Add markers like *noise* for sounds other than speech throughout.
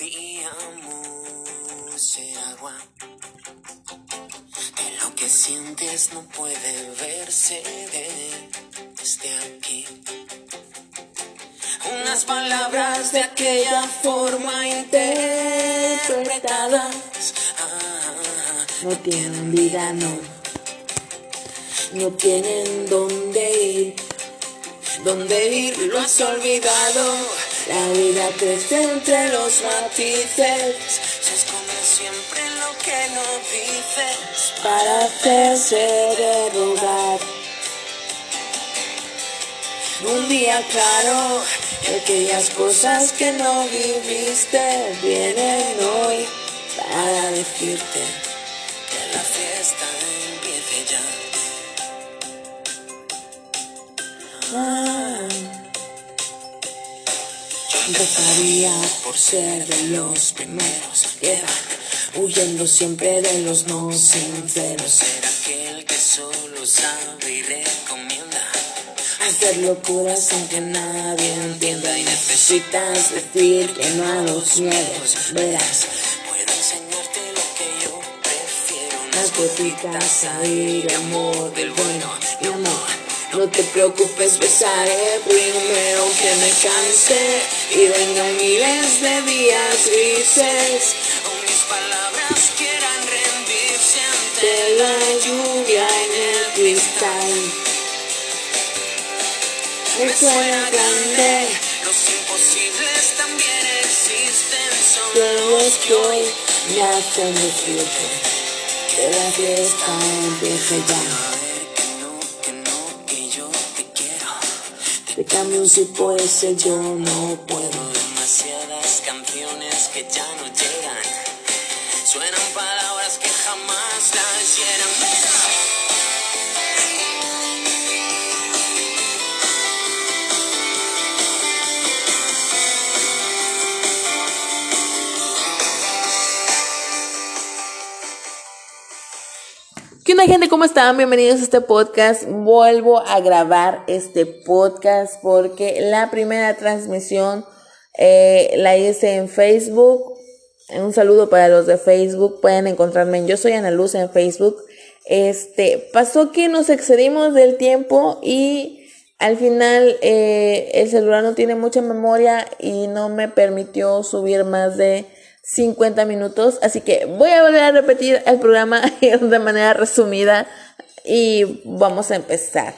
El agua. Que lo que sientes no puede verse desde aquí. Unas palabras de aquella forma interpretadas ah, No tienen vida, no. No tienen dónde ir. ¿Dónde ir? Lo has olvidado. La vida crece entre los matices Se esconde siempre lo que no dices. para hacerse de. Un día claro, aquellas cosas que no viviste vienen hoy para decirte que la fiesta empiece ya. ah, empezaría por ser de los primeros que van huyendo siempre de los no sinceros. Ser aquel que solo sabe y recomienda. Hacer locuras sin que nadie entienda y necesitas decir que no a los miedos. Verás Puedo enseñarte lo que yo prefiero. Unas gotitas ahí de amor del bueno, mi amor. No te preocupes, besaré primero que me canse y vengan miles de días grises O mis palabras quieran rendirse ante de la lluvia en el cristal. Me suena grande, Los imposibles también existen. Son pero los es que hoy me hacen decirte que la fiesta empiece ya. Te cambio sí por ese yo no puedo. Demasiadas canciones que ya no llegan. Suenan palabras que jamás las. ¿Qué onda gente? ¿Cómo están? Bienvenidos a este podcast. Vuelvo a grabar este podcast porque la primera transmisión eh, la hice en Facebook. Un saludo para los de Facebook. Pueden encontrarme en Yo Soy Ana Luz en Facebook. Este, pasó que nos excedimos del tiempo y al final eh, el celular no tiene mucha memoria y no me permitió subir más de 50 minutos. Así que voy a volver a repetir el programa *laughs* de manera resumida y vamos a empezar.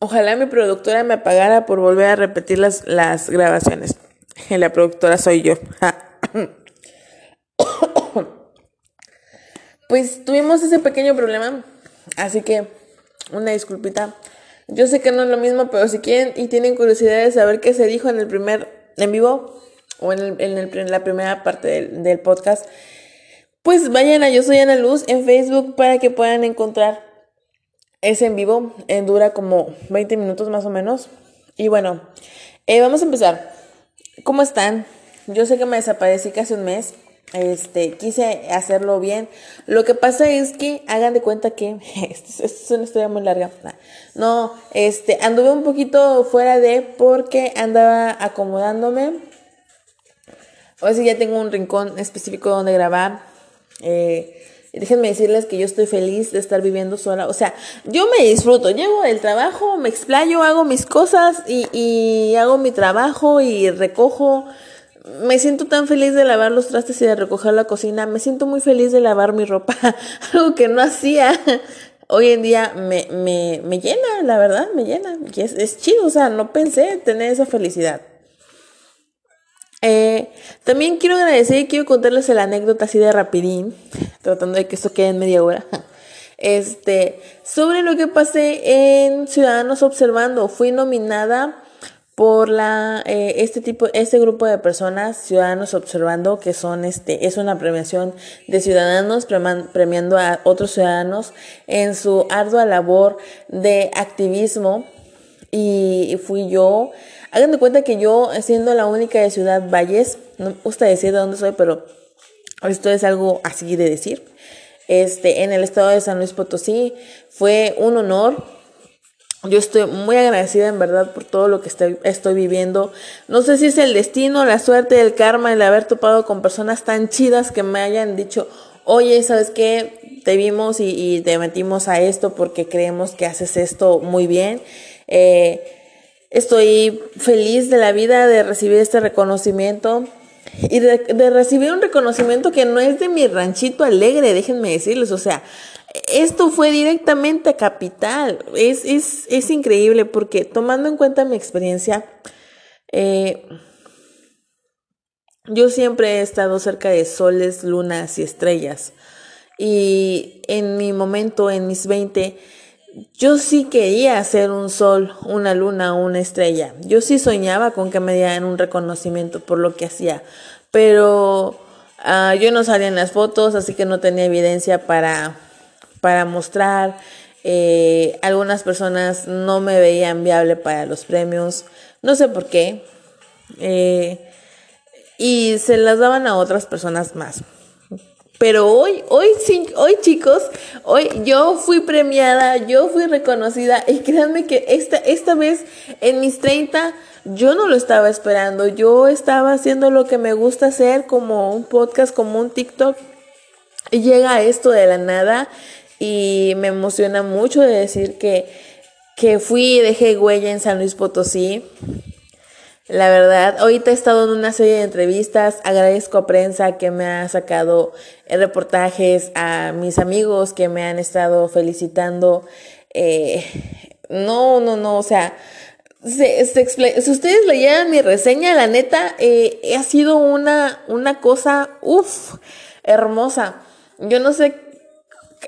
Ojalá mi productora me pagara por volver a repetir las, las grabaciones. La productora soy yo. *coughs* Pues tuvimos ese pequeño problema, así que una disculpita. Yo sé que no es lo mismo, pero si quieren y tienen curiosidad de saber qué se dijo en el primer en vivo o en, el- en el- en la primera parte del, del podcast, pues vayan a Yo Soy Ana Luz en Facebook para que puedan encontrar ese en vivo. Eh, dura como 20 minutos más o menos. Y bueno, eh, vamos a empezar. ¿Cómo están? Yo sé que me desaparecí casi un mes. Este, quise hacerlo bien. Lo que pasa es que hagan de cuenta que *laughs* esto, es una historia muy larga. Nah. No, este, anduve un poquito fuera de porque andaba acomodándome. Hoy sí ya tengo un rincón específico donde grabar. Eh, déjenme decirles que yo estoy feliz de estar viviendo sola. O sea, yo me disfruto. Llego del trabajo, me explayo, hago mis cosas y, y hago mi trabajo y recojo. Me siento tan feliz de lavar los trastes y de recoger la cocina. Me siento muy feliz de lavar mi ropa. *laughs* Algo que no hacía. Hoy en día me, me, me llena, la verdad, me llena. Y es, es chido, o sea, no pensé tener esa felicidad. Eh, también quiero agradecer y quiero contarles la anécdota así de rapidín, tratando de que esto quede en media hora. Este, sobre lo que pasé en Ciudadanos Observando, fui nominada por la eh, este tipo este grupo de personas Ciudadanos Observando que son este es una premiación de ciudadanos premiando a otros ciudadanos en su ardua labor de activismo y fui yo. Hagan de cuenta que yo, siendo la única de Ciudad Valles, no me gusta decir de dónde soy, pero esto es algo así de decir. Este, en el estado de San Luis Potosí fue un honor Yo estoy muy agradecida en verdad por todo lo que estoy, estoy, viviendo. No sé si es el destino, la suerte, el karma, el haber topado con personas tan chidas que me hayan dicho, oye, ¿sabes qué? Te vimos y, te metimos a esto porque creemos que haces esto muy bien. Eh, estoy feliz de la vida de recibir este reconocimiento y de, recibir un reconocimiento que no es de mi ranchito alegre, déjenme decirles, o sea, esto fue directamente Capital. Es, es, es increíble porque tomando en cuenta mi experiencia, eh, yo siempre he estado cerca de soles, lunas y estrellas. Y en mi momento, en mis 20, yo sí quería ser un sol, una luna, una estrella. Yo sí soñaba con que me dieran un reconocimiento por lo que hacía. Pero uh, yo no salía en las fotos, así que no tenía evidencia para para mostrar. Eh, algunas personas no me veían viable para los premios, no sé por qué. Eh, y se las daban a otras personas más. Pero hoy, hoy, hoy chicos, hoy yo fui premiada, yo fui reconocida y créanme que esta, esta vez en mis 30 yo no lo estaba esperando, yo estaba haciendo lo que me gusta hacer como un podcast, como un TikTok y llega esto de la nada y me emociona mucho de decir que, que fui y dejé huella en San Luis Potosí. La verdad, ahorita he estado en una serie de entrevistas, agradezco a prensa que me ha sacado reportajes, a mis amigos que me han estado felicitando. Eh, no, no, no, o sea, se, si ustedes leyeran mi reseña, la neta, eh, ha sido una, una cosa, uff, hermosa. Yo no sé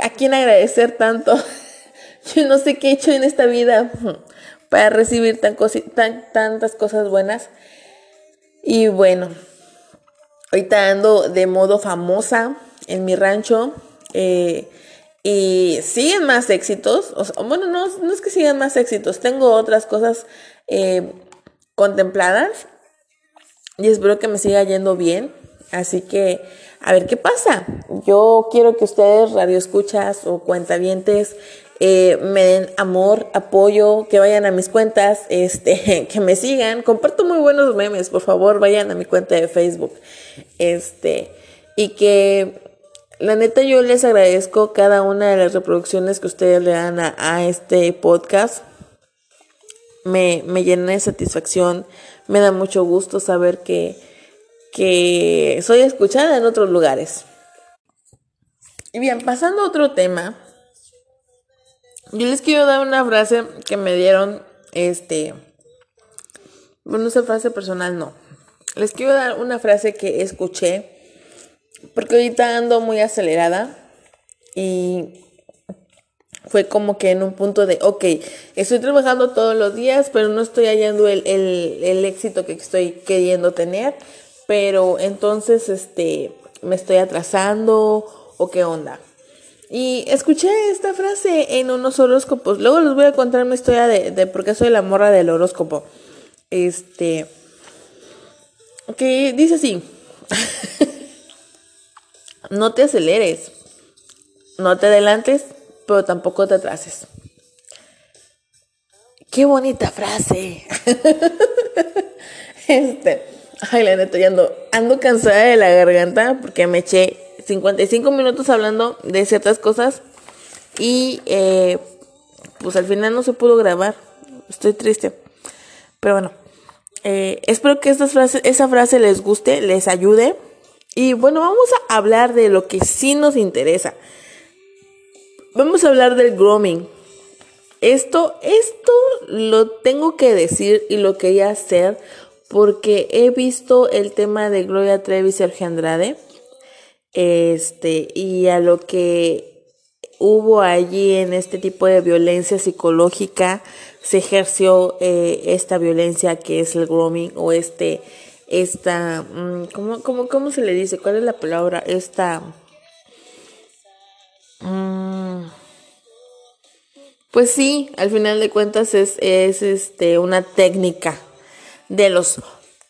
a quién agradecer tanto. *laughs* Yo no sé qué he hecho en esta vida para recibir tan tantas cosas buenas. Y bueno, ahorita ando de modo famosa en mi rancho. Eh, y siguen más éxitos. bueno, no, no, es que sigan más éxitos. Tengo otras cosas eh, contempladas. Y espero que me siga yendo bien. Así que a ver qué pasa. Yo quiero que ustedes, radioescuchas o cuentavientes, eh, me den amor, apoyo, que vayan a mis cuentas, este, *laughs* que me sigan. Comparto muy buenos memes, por favor, vayan a mi cuenta de Facebook. Este, y que la neta yo les agradezco cada una de las reproducciones que ustedes le dan a, este podcast. Me, me llena de satisfacción, me da mucho gusto saber que que soy escuchada en otros lugares. Y bien, pasando a otro tema, yo les quiero dar una frase que me dieron, este, bueno, esa frase personal no. Les quiero dar una frase que escuché, porque ahorita ando muy acelerada y fue como que en un punto de, ok, estoy trabajando todos los días, pero no estoy hallando el, el, el éxito que estoy queriendo tener pero entonces este me estoy atrasando o qué onda. Y escuché esta frase en unos horóscopos. Luego les voy a contar mi historia de, de por qué soy la morra del horóscopo. Este. Que dice así. *laughs* no te aceleres. No te adelantes, pero tampoco te atrases. Qué bonita frase. *laughs* este. Ay, la neta, ya ando, ando cansada de la garganta porque me eché 55 minutos hablando de ciertas cosas y eh, pues al final no se pudo grabar. Estoy triste. Pero bueno, eh, espero que estas frases, esa frase les guste, les ayude. Y bueno, vamos a hablar de lo que sí nos interesa. Vamos a hablar del grooming. Esto, esto lo tengo que decir y lo quería hacer porque he visto el tema de Gloria Trevi y Sergio Andrade, este, y a lo que hubo allí en este tipo de violencia psicológica, se ejerció eh, esta violencia que es el grooming o este, esta, mm, ¿cómo, cómo, cómo se le dice? ¿Cuál es la palabra? Esta... Mm, pues sí, al final de cuentas es, es este, una técnica de los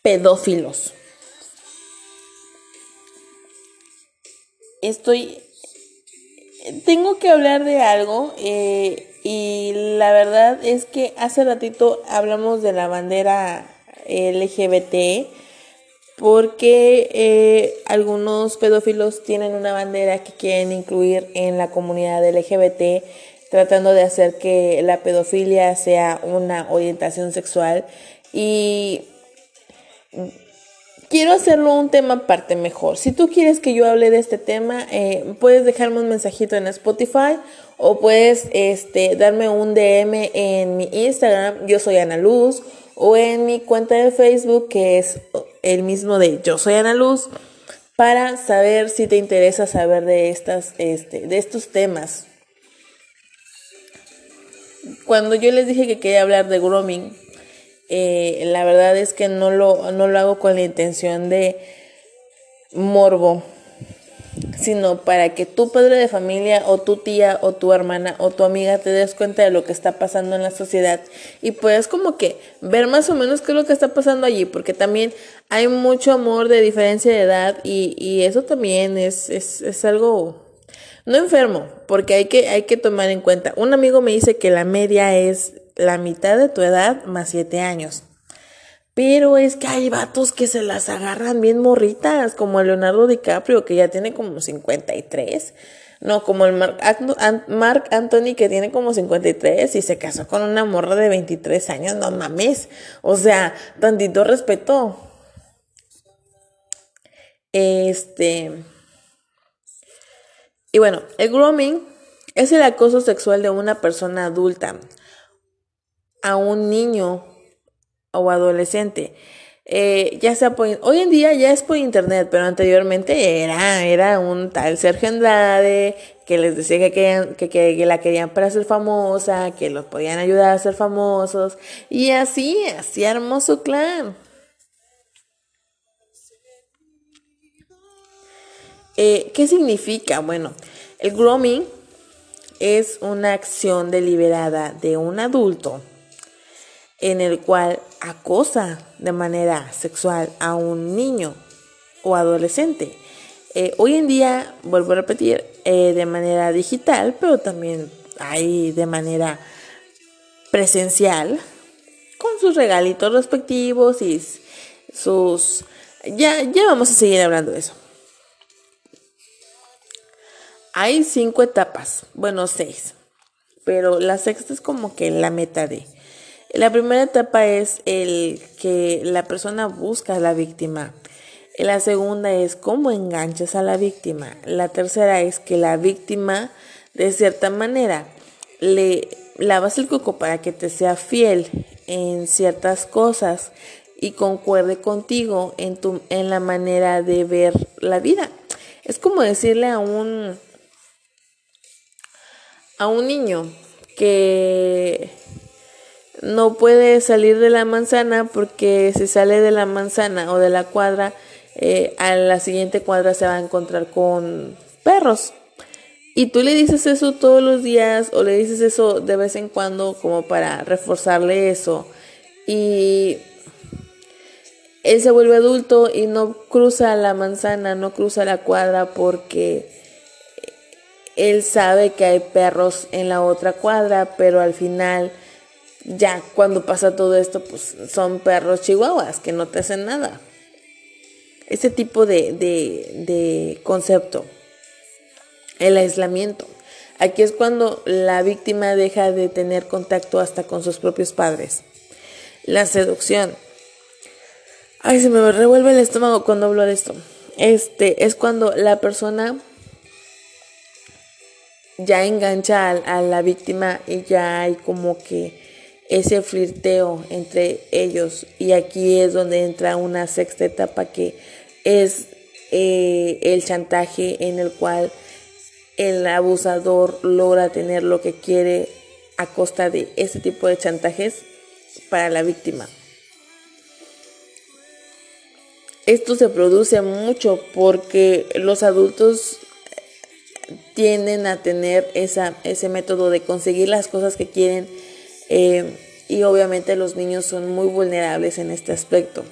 pedófilos. Estoy... Tengo que hablar de algo. Eh, Y la verdad es que hace ratito hablamos de la bandera LGBT porque eh, algunos pedófilos tienen una bandera que quieren incluir en la comunidad LGBT tratando de hacer que la pedofilia sea una orientación sexual y quiero hacerlo un tema aparte mejor. Si tú quieres que yo hable de este tema, eh, puedes dejarme un mensajito en Spotify o puedes este, darme un DM en mi Instagram, yo soy Ana Luz, o en mi cuenta de Facebook, que es el mismo de Yo soy Ana Luz, para saber si te interesa saber de, estas, este, de estos temas. Cuando yo les dije que quería hablar de grooming, eh, la verdad es que no lo, no lo hago con la intención de morbo, sino para que tu padre de familia o tu tía o tu hermana o tu amiga te des cuenta de lo que está pasando en la sociedad y puedas como que ver más o menos qué es lo que está pasando allí, porque también hay mucho amor de diferencia de edad y, y eso también es, es, es algo no enfermo, porque hay que, hay que tomar en cuenta. Un amigo me dice que la media es la mitad de tu edad más siete años. Pero es que hay vatos que se las agarran bien morritas, como el Leonardo DiCaprio, que ya tiene como 53. No, como el Mark, Mark Anthony, que tiene como 53 y se casó con una morra de 23 años. No mames. O sea, tantito respeto. Este. Y bueno, el grooming es el acoso sexual de una persona adulta a un niño o adolescente. Eh, ya sea por, hoy en día ya es por internet, pero anteriormente era, era un tal Sergio Andrade que les decía que, querían, que, la querían para ser famosa, que los podían ayudar a ser famosos, y así, así armó su clan. Eh, ¿Qué significa? Bueno, el grooming es una acción deliberada de un adulto en el cual acosa de manera sexual a un niño o adolescente. Eh, hoy en día, vuelvo a repetir, eh, de manera digital, pero también hay de manera presencial, con sus regalitos respectivos y sus... Ya, ya vamos a seguir hablando de eso. Hay cinco etapas, bueno, seis, pero la sexta es como que la meta de... La primera etapa es el que la persona busca a la víctima. La segunda es cómo enganchas a la víctima. La tercera es que la víctima, de cierta manera, le lavas el coco para que te sea fiel en ciertas cosas y concuerde contigo en, tu, en la manera de ver la vida. Es como decirle a un, a un niño que no puede salir de la manzana porque si sale de la manzana o de la cuadra, eh, a la siguiente cuadra se va a encontrar con perros. Y tú le dices eso todos los días o le dices eso de vez en cuando como para reforzarle eso. Y él se vuelve adulto y no cruza la manzana, no cruza la cuadra porque él sabe que hay perros en la otra cuadra, pero al final ya cuando pasa todo esto, pues son perros chihuahuas que no te hacen nada. Ese tipo de, de, concepto. El aislamiento. Aquí es cuando la víctima deja de tener contacto hasta con sus propios padres. La seducción. Ay, se me revuelve el estómago cuando hablo de esto. Este es cuando la persona ya engancha a la víctima y ya hay como que ese flirteo entre ellos. Y aquí es donde entra una sexta etapa que es eh, el chantaje en el cual el abusador logra tener lo que quiere a costa de ese tipo de chantajes para la víctima. Esto se produce mucho porque los adultos tienden a tener esa, ese método de conseguir las cosas que quieren eh, y obviamente los niños son muy vulnerables en este aspecto.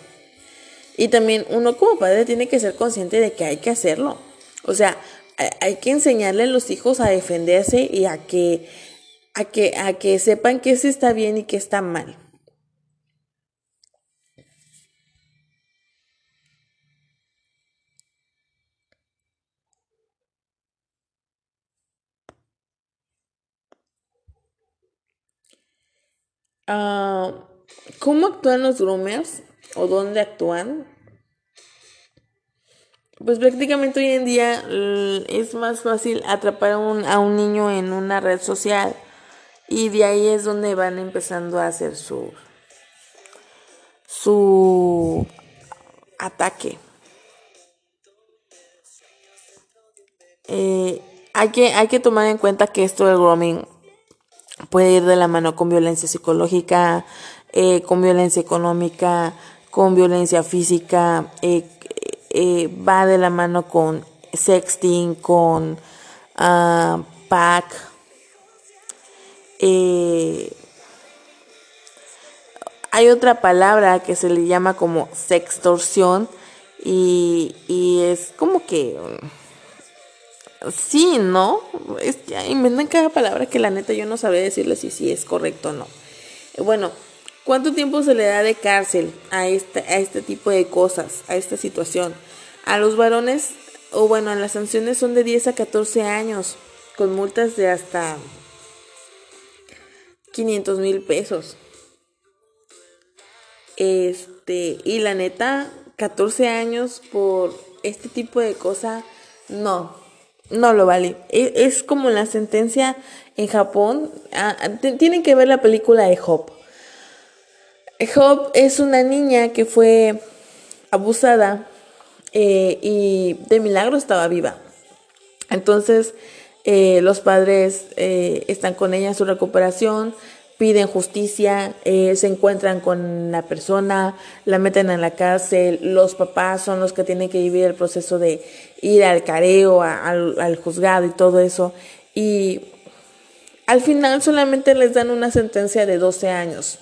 Y también uno como padre tiene que ser consciente de que hay que hacerlo. O sea, hay que enseñarle a los hijos a defenderse y a que a que, a que sepan qué se está bien y qué está mal. Ah, ¿Cómo actúan los groomers? ¿O dónde actúan? Pues prácticamente hoy en día es más fácil atrapar a un, a un niño en una red social y de ahí es donde van empezando a hacer su su ataque. Eh, hay, que, hay que tomar en cuenta que esto del grooming puede ir de la mano con violencia psicológica, eh, con violencia económica, con violencia física, eh, eh, va de la mano con sexting, con uh, pack. hay otra palabra que se le llama como sextorsión y, y es como que sí, ¿no? Es, ya inventan cada palabra que la neta yo no sabría decirle si es correcto o no. Bueno, ¿cuánto tiempo se le da de cárcel a este, a este tipo de cosas, a esta situación? A los varones, o bueno, las sanciones son de 10 a 14 años, con multas de hasta 500 mil pesos. Este, y la neta, 14 años por este tipo de cosa, no, no lo vale. E, es, como la sentencia en Japón. Ah, tienen que ver la película de Job. Job es una niña que fue abusada eh, y de milagro estaba viva. Entonces eh, los padres eh, están con ella en su recuperación, piden justicia, se encuentran con la persona, la meten en la cárcel, los papás son los que tienen que vivir el proceso de ir al careo, al, juzgado y todo eso. Y al final solamente les dan una sentencia de 12 años.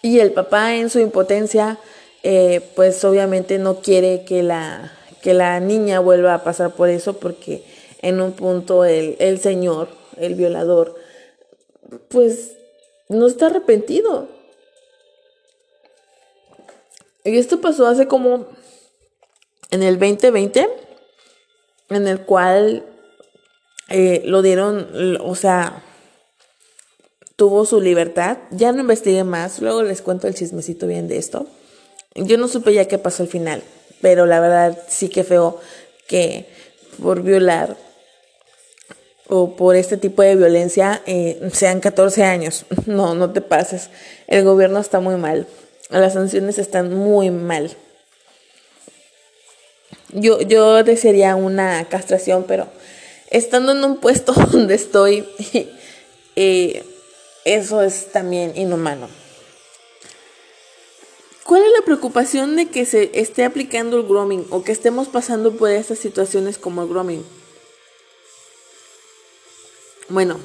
Y el papá en su impotencia, eh, pues obviamente no quiere que la, que la niña vuelva a pasar por eso porque en un punto el, el señor, el violador, pues no está arrepentido. Y esto pasó hace como en el 2020, en el cual eh, lo dieron, o sea, tuvo su libertad. Ya no investigué más, luego les cuento el chismecito bien de esto. Yo no supe ya qué pasó al final, pero la verdad sí que feo que por violar o por este tipo de violencia eh, sean 14 años. *laughs* No, no te pases. El gobierno está muy mal. Las sanciones están muy mal. Yo, yo desearía una castración, pero estando en un puesto *laughs* donde estoy, *laughs* eh, eso es también inhumano. ¿Cuál es la preocupación de que se esté aplicando el grooming o que estemos pasando por estas situaciones como el grooming? Bueno,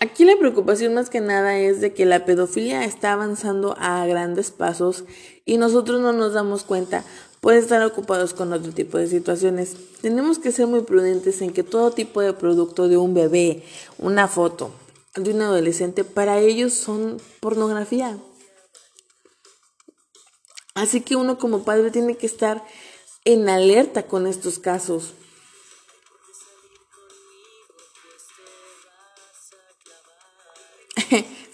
aquí la preocupación más que nada es de que la pedofilia está avanzando a grandes pasos y nosotros no nos damos cuenta pueden estar ocupados con otro tipo de situaciones. Tenemos que ser muy prudentes en que todo tipo de producto de un bebé, una foto de un adolescente, para ellos son pornografía. Así que uno como padre tiene que estar en alerta con estos casos.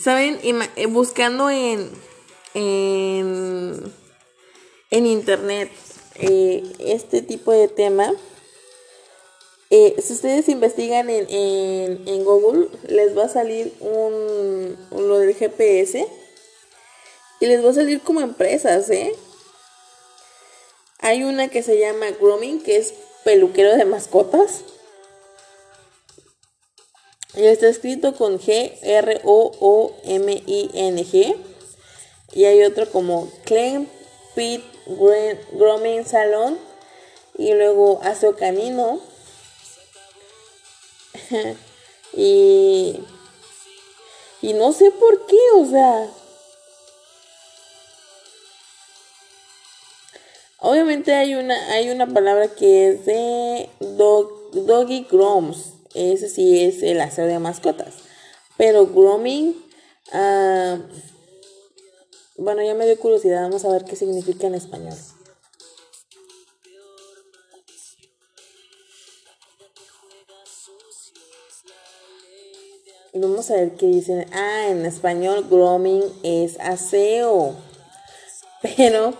¿Saben? Eh, buscando en, en en internet eh, este tipo de tema, eh, si ustedes investigan en, en, Google, les va a salir un, lo del GPS y les va a salir como empresas, ¿eh? Hay una que se llama Grooming, que es peluquero de mascotas. Y está escrito con G, R, O, O, M, I, N, G. Y hay otro como Clean Pit Grooming Salon y luego Aseo Canino. *laughs* y, y no sé por qué, o sea. Obviamente hay una, hay una palabra que es de dog, Doggy Groms. Ese sí es el aseo de mascotas. Pero grooming, ah, bueno, ya me dio curiosidad, vamos a ver qué significa en español. Vamos a ver qué dicen. Ah, en español grooming es aseo. Pero,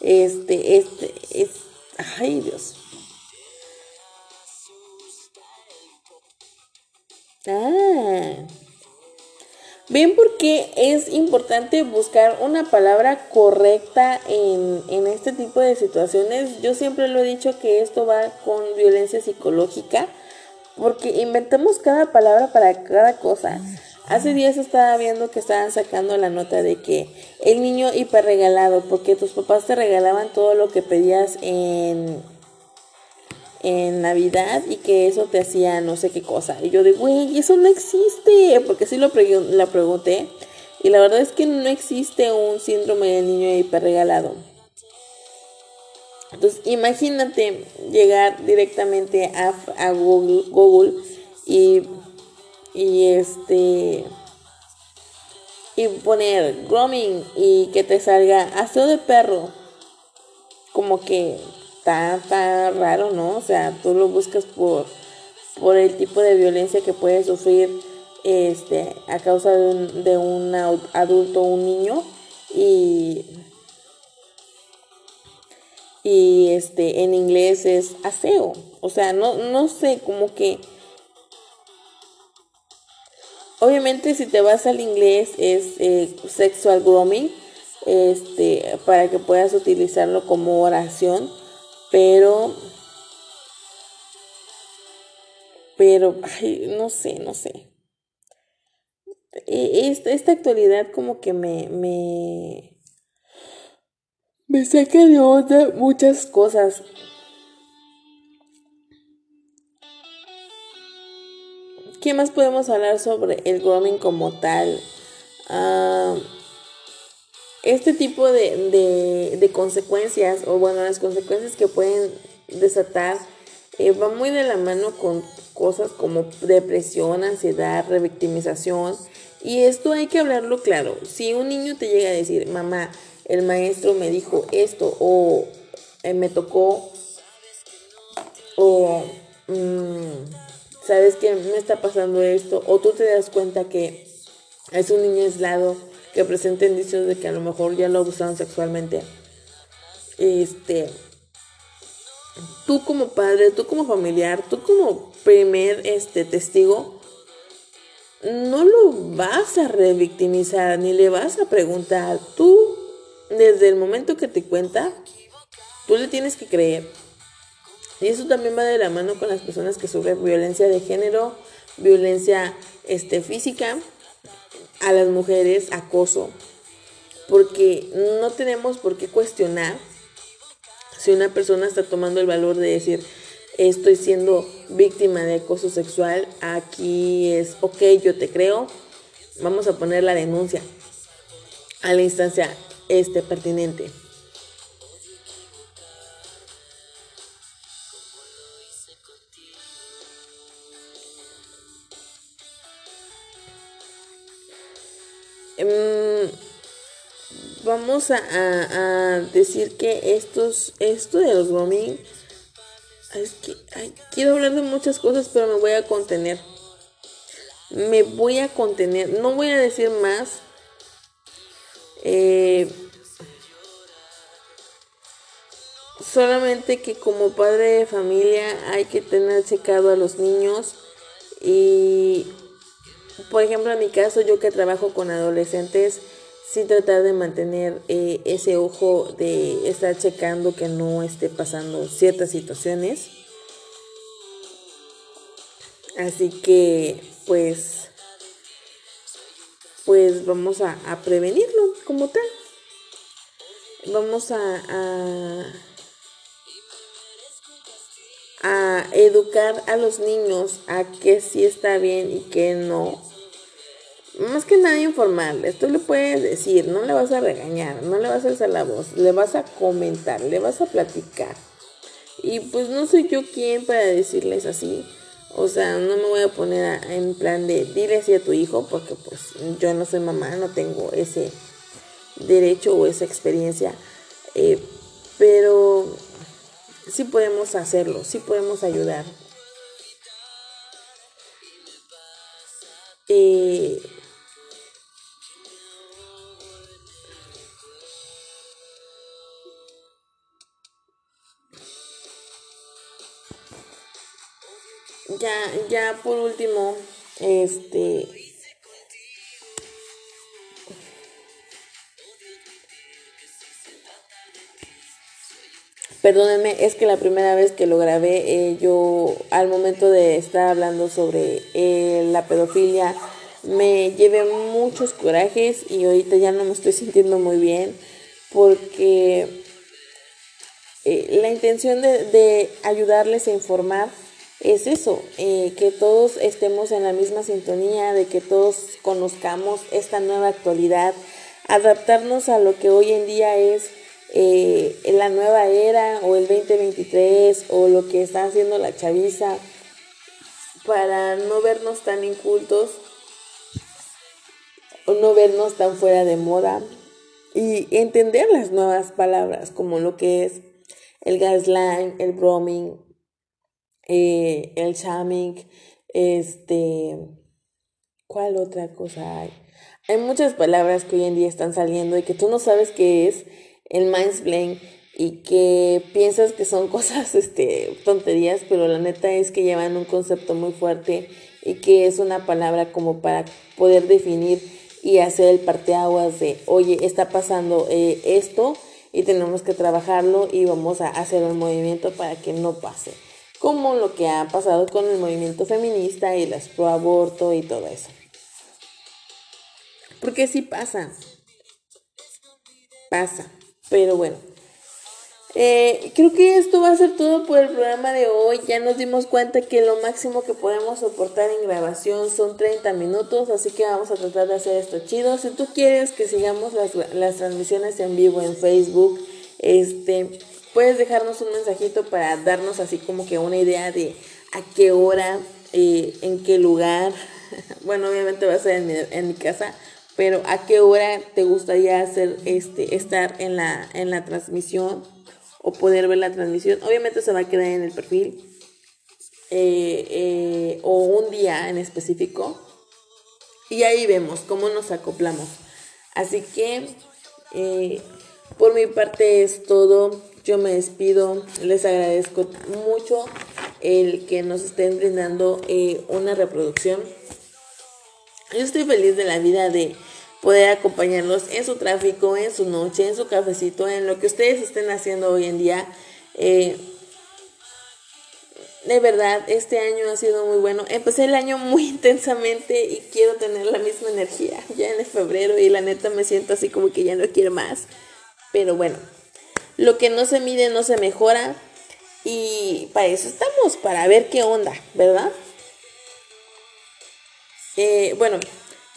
este, este, es, ay Dios. Ah. ¿Ven por qué es importante buscar una palabra correcta en, en, este tipo de situaciones? Yo siempre lo he dicho que esto va con violencia psicológica porque inventamos cada palabra para cada cosa. Hace días estaba viendo que estaban sacando la nota de que el niño hiperregalado, porque tus papás te regalaban todo lo que pedías en, en Navidad y que eso te hacía no sé qué cosa. Y yo digo, güey, eso no existe, porque sí lo la pregunté. Y la verdad es que no existe un síndrome del niño hiperregalado. Entonces, imagínate llegar directamente a, Google, y, y este y poner grooming y que te salga aseo de perro. Como que está, tan raro, ¿no? O sea, tú lo buscas por, por el tipo de violencia que puede sufrir este, a causa de un, de un adulto o un niño. Y y este en inglés es aseo. O sea, no, no sé, como que obviamente si te vas al inglés es eh, sexual grooming, este, para que puedas utilizarlo como oración, pero pero ay, no sé, no sé. E, esta, esta actualidad como que me, me me saca de onda muchas cosas. ¿Qué más podemos hablar sobre el grooming como tal? Ah, este tipo de, de, consecuencias, o bueno, las consecuencias que pueden desatar, eh, va muy de la mano con cosas como depresión, ansiedad, revictimización. Y esto hay que hablarlo claro. Si un niño te llega a decir, mamá, el maestro me dijo esto o eh, me tocó o mm, sabes que me está pasando esto o tú te das cuenta que es un niño aislado que presenta indicios de que a lo mejor ya lo abusaron sexualmente. Este tú como padre tú como familiar tú como primer este testigo no lo vas a revictimizar ni le vas a preguntar. Tú desde el momento que te cuenta, tú le tienes que creer. Y eso también va de la mano con las personas que sufren violencia de género, violencia este, física, a las mujeres, acoso. Porque no tenemos por qué cuestionar si una persona está tomando el valor de decir, estoy siendo víctima de acoso sexual, aquí es, ok, yo te creo, vamos a poner la denuncia a la instancia este pertinente. Vamos a, decir que estos, esto de los grooming, es que quiero hablar de muchas cosas, pero me voy a contener. Me voy a contener, no voy a decir más eh, solamente que como padre de familia hay que tener checado a los niños y por ejemplo en mi caso yo que trabajo con adolescentes sí tratar de mantener eh, ese ojo de estar checando que no esté pasando ciertas situaciones así que pues pues vamos a, prevenirlo como tal. Vamos a, a, educar a los niños a que sí está bien y que no. Más que nada informarles, tú le puedes decir, no le vas a regañar, no le vas a alzar la voz, le vas a comentar, le vas a platicar. Y pues no soy yo quien para decirles así, O sea, no me voy a poner en plan de dile así a tu hijo porque pues yo no soy mamá, no tengo ese derecho o esa experiencia. Eh, pero sí podemos hacerlo, sí podemos ayudar. Eh, ya, ya por último, este, Perdónenme, es que la primera vez que lo grabé, eh, yo al momento de estar hablando sobre eh, la pedofilia, me llevé muchos corajes y ahorita ya no me estoy sintiendo muy bien porque eh, la intención de, de, ayudarles a informar es eso, que todos estemos en la misma sintonía, de que todos conozcamos esta nueva actualidad, adaptarnos a lo que hoy en día es eh, la nueva era o el 2023 o lo que está haciendo la chaviza para no vernos tan incultos o no vernos tan fuera de moda y entender las nuevas palabras como lo que es el gaslight, el broming, eh, el shaming, este, ¿cuál otra cosa hay? Hay muchas palabras que hoy en día están saliendo y que tú no sabes qué es el mansplain y que piensas que son *laughs* cosas, este, tonterías, pero la neta es que llevan un concepto muy fuerte y que es una palabra como para poder definir y hacer el parteaguas de, oye, está pasando eh, esto y tenemos que trabajarlo y vamos a hacer un movimiento para que no pase. Como lo que ha pasado con el movimiento feminista y las pro aborto y todo eso. Porque sí pasa. Pasa. Pero bueno, eh, creo que esto va a ser todo por el programa de hoy. Ya nos dimos cuenta que lo máximo que podemos soportar en grabación son 30 minutos, así que vamos a tratar de hacer esto chido. Si tú quieres que sigamos las, las transmisiones en vivo en Facebook, este, puedes dejarnos un mensajito para darnos así como que una idea de a qué hora, eh, en qué lugar. *laughs* bueno, obviamente va a ser en mi, en mi casa pero ¿a qué hora te gustaría hacer este estar en la en la transmisión o poder ver la transmisión? Obviamente se va a quedar en el perfil eh, eh, o un día en específico y ahí vemos cómo nos acoplamos. Así que por mi parte es todo. Yo me despido. Les agradezco mucho el que nos estén brindando una reproducción. Yo estoy feliz de la vida de poder acompañarlos en su tráfico, en su noche, en su cafecito, en lo que ustedes estén haciendo hoy en día. Eh, de verdad, este año ha sido muy bueno. Empecé el año muy *laughs* intensamente y quiero tener la misma energía ya en febrero y la neta me siento así como que ya no quiero más. Pero bueno, lo que no se mide no se mejora y para eso estamos, para ver qué onda, ¿verdad? Eh, bueno,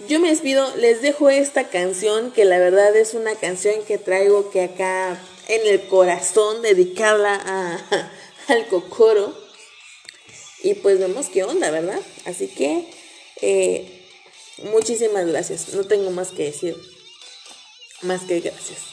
yo me despido, les dejo esta canción que la verdad es una canción que traigo que acá en el corazón dedicarla a, *laughs* al cocoro. Y pues vemos qué onda, ¿verdad? Así que eh, muchísimas gracias. No tengo más que decir. Más que gracias.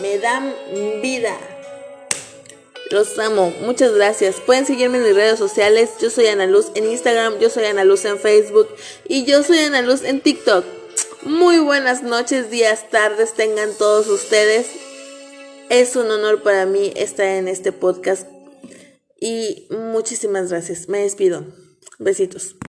Me dan vida. Los amo. Muchas gracias. Pueden seguirme en mis redes sociales. Yo soy Ana Luz en Instagram. Yo soy Ana Luz en Facebook. Y yo soy Ana Luz en TikTok. Muy buenas noches, días, tardes tengan todos ustedes. Es un honor para mí estar en este podcast. Y muchísimas gracias. Me despido. Besitos.